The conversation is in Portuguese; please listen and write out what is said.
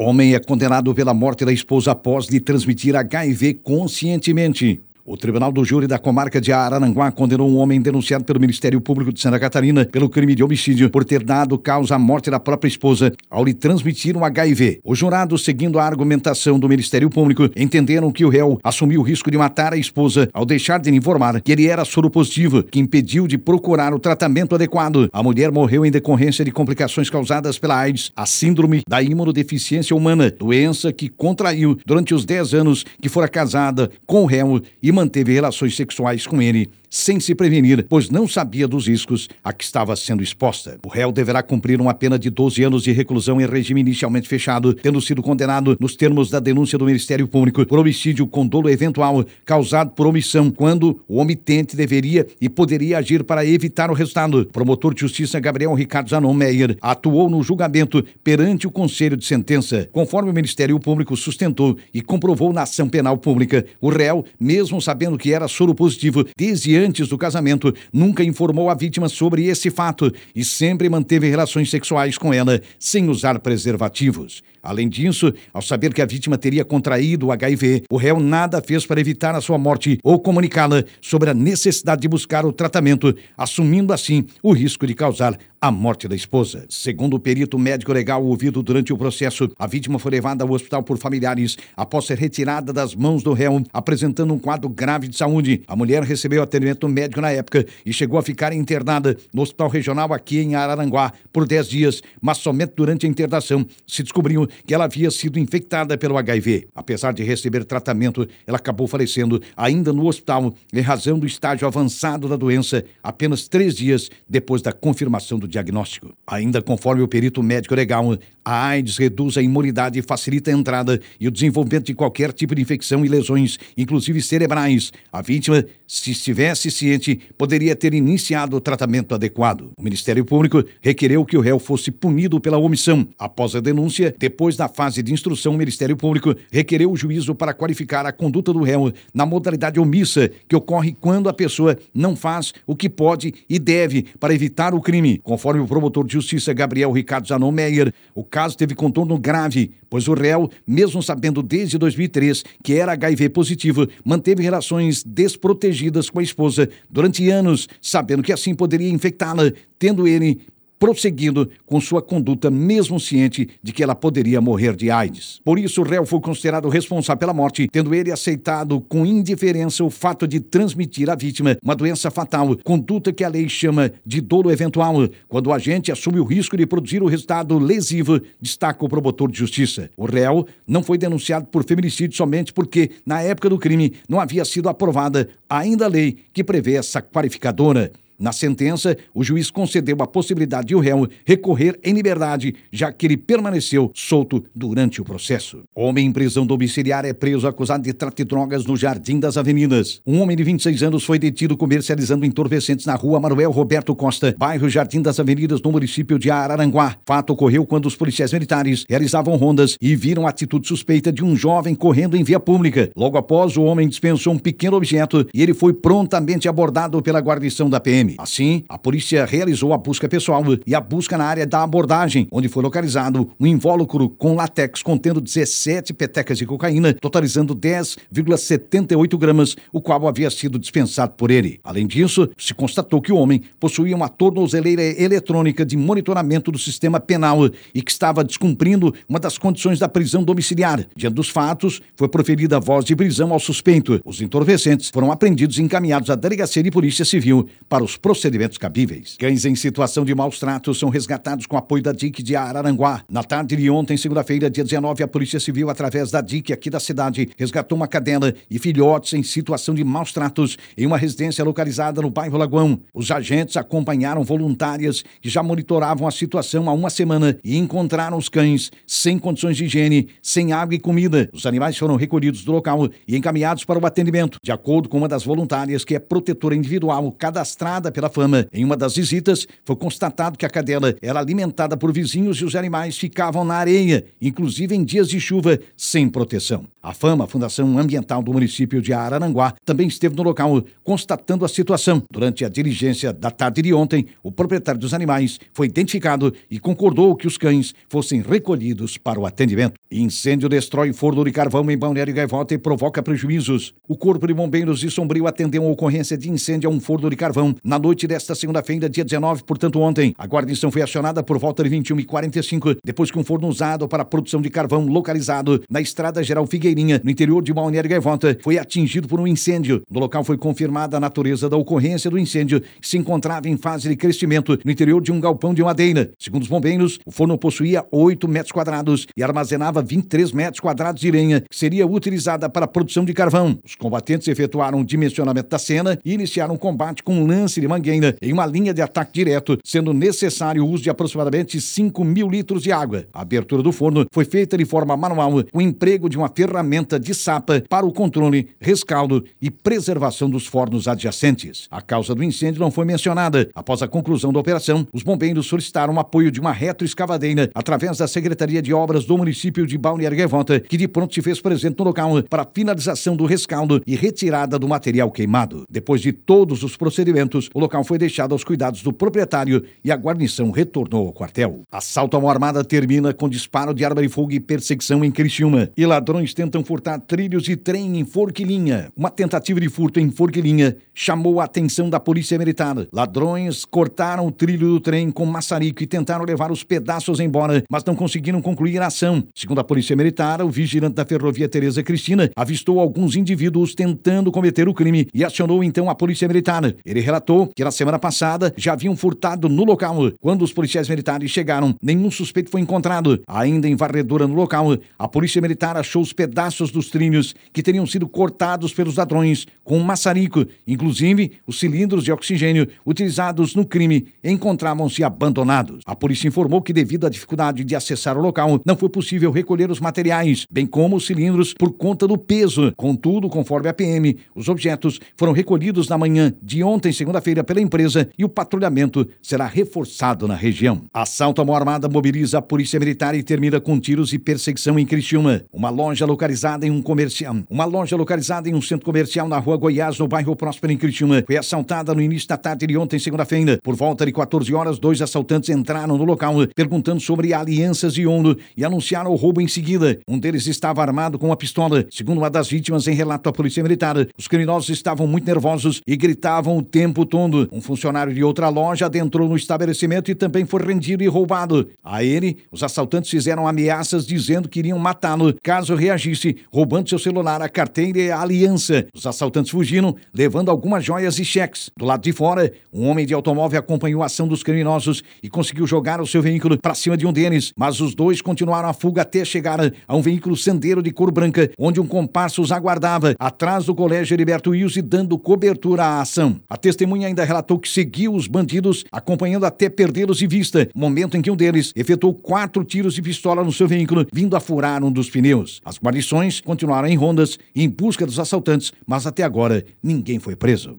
Homem é condenado pela morte da esposa após lhe transmitir HIV conscientemente. O Tribunal do Júri da Comarca de Araranguá condenou um homem denunciado pelo Ministério Público de Santa Catarina pelo crime de homicídio por ter dado causa à morte da própria esposa ao lhe transmitir um HIV. Os jurados, seguindo a argumentação do Ministério Público, entenderam que o réu assumiu o risco de matar a esposa ao deixar de informar que ele era soro positivo, que impediu de procurar o tratamento adequado. A mulher morreu em decorrência de complicações causadas pela AIDS, a síndrome da imunodeficiência humana, doença que contraiu durante os 10 anos que fora casada com o réu e manteve relações sexuais com ele sem se prevenir, pois não sabia dos riscos a que estava sendo exposta. O réu deverá cumprir uma pena de 12 anos de reclusão em regime inicialmente fechado, tendo sido condenado nos termos da denúncia do Ministério Público por homicídio com dolo eventual causado por omissão, quando o omitente deveria e poderia agir para evitar o resultado. Promotor de justiça Gabriel Ricardo Zanon Meyer atuou no julgamento perante o Conselho de Sentença. Conforme o Ministério Público sustentou e comprovou na ação penal pública, o réu, mesmo sabendo que era soro positivo desde antes do casamento, nunca informou a vítima sobre esse fato e sempre manteve relações sexuais com ela sem usar preservativos. Além disso, ao saber que a vítima teria contraído o HIV, o réu nada fez para evitar a sua morte ou comunicá-la sobre a necessidade de buscar o tratamento, assumindo assim o risco de causar a morte da esposa. Segundo o perito médico legal ouvido durante o processo, a vítima foi levada ao hospital por familiares após ser retirada das mãos do réu, apresentando um quadro grave de saúde. A mulher recebeu atendimento médico na época e chegou a ficar internada no hospital regional aqui em Araranguá por 10 dias, mas somente durante a internação se descobriu que ela havia sido infectada pelo HIV. Apesar de receber tratamento, ela acabou falecendo ainda no hospital em razão do estágio avançado da doença, apenas três dias depois da confirmação do diagnóstico. Ainda conforme o perito médico legal, a AIDS reduz a imunidade e facilita a entrada e o desenvolvimento de qualquer tipo de infecção e lesões, inclusive cerebrais. A vítima, se estivesse ciente, poderia ter iniciado o tratamento adequado. O Ministério Público requereu que o réu fosse punido pela omissão. Após a denúncia, depois da fase de instrução, o Ministério Público requereu o juízo para qualificar a conduta do réu na modalidade omissa, que ocorre quando a pessoa não faz o que pode e deve para evitar o crime. Conforme o promotor de justiça Gabriel Ricardo Zanon Meyer, o caso teve contorno grave, pois o réu, mesmo sabendo desde 2003 que era HIV positivo, manteve relações desprotegidas com a esposa durante anos, sabendo que assim poderia infectá-la, tendo ele prosseguindo com sua conduta, mesmo ciente de que ela poderia morrer de AIDS. Por isso, o réu foi considerado responsável pela morte, tendo ele aceitado com indiferença o fato de transmitir à vítima uma doença fatal, conduta que a lei chama de dolo eventual, quando o agente assume o risco de produzir o resultado lesivo, destaca o promotor de justiça. O réu não foi denunciado por feminicídio somente porque, na época do crime, não havia sido aprovada ainda a lei que prevê essa qualificadora. Na sentença, o juiz concedeu a possibilidade de o réu recorrer em liberdade, já que ele permaneceu solto durante o processo. Homem em prisão domiciliar é preso acusado de tráfico de drogas no Jardim das Avenidas. Um homem de 26 anos foi detido comercializando entorpecentes na rua Manuel Roberto Costa, bairro Jardim das Avenidas, no município de Araranguá. Fato ocorreu quando os policiais militares realizavam rondas e viram a atitude suspeita de um jovem correndo em via pública. Logo após, o homem dispensou um pequeno objeto e ele foi prontamente abordado pela guarnição da PM. Assim, a polícia realizou a busca pessoal e a busca na área da abordagem, onde foi localizado um invólucro com latex contendo 17 petecas de cocaína, totalizando 10,78 gramas, o qual havia sido dispensado por ele. Além disso, se constatou que o homem possuía uma tornozeleira eletrônica de monitoramento do sistema penal e que estava descumprindo uma das condições da prisão domiciliar. Diante dos fatos, foi proferida voz de prisão ao suspeito. Os entorpecentes foram apreendidos e encaminhados à Delegacia de Polícia Civil para os procedimentos cabíveis. Cães em situação de maus tratos são resgatados com apoio da DIC de Araranguá. Na tarde de ontem, segunda-feira, dia 19, a Polícia Civil, através da DIC aqui da cidade, resgatou uma cadela e filhotes em situação de maus tratos em uma residência localizada no bairro Lagoão. Os agentes acompanharam voluntárias que já monitoravam a situação há uma semana e encontraram os cães sem condições de higiene, sem água e comida. Os animais foram recolhidos do local e encaminhados para o atendimento. De acordo com uma das voluntárias, que é protetora individual cadastrada pela fama. Em uma das visitas, foi constatado que a cadela era alimentada por vizinhos e os animais ficavam na areia, inclusive em dias de chuva, sem proteção. A Fama, a Fundação Ambiental do município de Araranguá, também esteve no local constatando a situação. Durante a diligência da tarde de ontem, o proprietário dos animais foi identificado e concordou que os cães fossem recolhidos para o atendimento. Incêndio destrói forno de carvão em Balneário Gaivota e provoca prejuízos. O Corpo de Bombeiros de Sombrio atendeu a ocorrência de incêndio a um forno de carvão na noite desta segunda-feira, dia 19, portanto ontem. A guarnição foi acionada por volta de 21h45, depois que um forno usado para a produção de carvão localizado na Estrada Geral Figueirinha, no interior de Balneário Gaivota, foi atingido por um incêndio. No local foi confirmada a natureza da ocorrência do incêndio, que se encontrava em fase de crescimento no interior de um galpão de madeira. Segundo os bombeiros, o forno possuía 8 metros quadrados e armazenava 23 metros quadrados de lenha, que seria utilizada para a produção de carvão. Os combatentes efetuaram o dimensionamento da cena e iniciaram um combate com um lance de mangueira em uma linha de ataque direto, sendo necessário o uso de aproximadamente 5 mil litros de água. A abertura do forno foi feita de forma manual, com o emprego de uma ferramenta de sapa para o controle, rescaldo e preservação dos fornos adjacentes. A causa do incêndio não foi mencionada. Após a conclusão da operação, os bombeiros solicitaram o apoio de uma retroescavadeira através da Secretaria de Obras do município de Balneário Gaivota, que de pronto se fez presente no local para finalização do rescaldo e retirada do material queimado. Depois de todos os procedimentos, o local foi deixado aos cuidados do proprietário e a guarnição retornou ao quartel. Assalto a uma armada termina com disparo de arma de fogo e perseguição em Criciúma. E ladrões tentam furtar trilhos de trem em Forquilinha. Uma tentativa de furto em Forquilinha chamou a atenção da Polícia Militar. Ladrões cortaram o trilho do trem com maçarico e tentaram levar os pedaços embora, mas não conseguiram concluir a ação. Segundo a Polícia Militar, o vigilante da ferrovia Tereza Cristina avistou alguns indivíduos tentando cometer o crime e acionou então a Polícia Militar. Ele relatou que na semana passada já haviam furtado no local. Quando os policiais militares chegaram, nenhum suspeito foi encontrado. Ainda em varredura no local, a Polícia Militar achou os pedaços dos trilhos que teriam sido cortados pelos ladrões com um maçarico. Inclusive, os cilindros de oxigênio utilizados no crime encontravam-se abandonados. A polícia informou que, devido à dificuldade de acessar o local, não foi possível recolher os materiais, bem como os cilindros, por conta do peso. Contudo, conforme a PM, os objetos foram recolhidos na manhã de ontem, segunda-feira, pela empresa e o patrulhamento será reforçado na região. Assalto à mão armada mobiliza a Polícia Militar e termina com tiros e perseguição em Criciúma. Uma loja localizada em um comercial, uma loja localizada em um centro comercial na rua Goiás, no bairro Próspero, em Criciúma, foi assaltada no início da tarde de ontem, segunda-feira. Por volta de 14 horas, dois assaltantes entraram no local perguntando sobre alianças de ouro e anunciaram o roubo em seguida. Um deles estava armado com uma pistola. Segundo uma das vítimas, em relato à Polícia Militar, os criminosos estavam muito nervosos e gritavam o tempo todo. Um funcionário de outra loja adentrou no estabelecimento e também foi rendido e roubado. A ele, os assaltantes fizeram ameaças dizendo que iriam matá-lo caso reagisse, roubando seu celular, a carteira e a aliança. Os assaltantes fugiram, levando algumas joias e cheques. Do lado de fora, um homem de automóvel acompanhou a ação dos criminosos e conseguiu jogar o seu veículo para cima de um deles, mas os dois continuaram a fuga até chegar a um veículo sendeiro de cor branca, onde um comparsa os aguardava atrás do colégio Heriberto Wilson, dando cobertura à ação. A testemunha ainda relatou que seguiu os bandidos, acompanhando até perdê-los de vista, momento em que um deles efetuou quatro tiros de pistola no seu veículo, vindo a furar um dos pneus. As guarnições continuaram em rondas em busca dos assaltantes, mas até agora ninguém foi preso.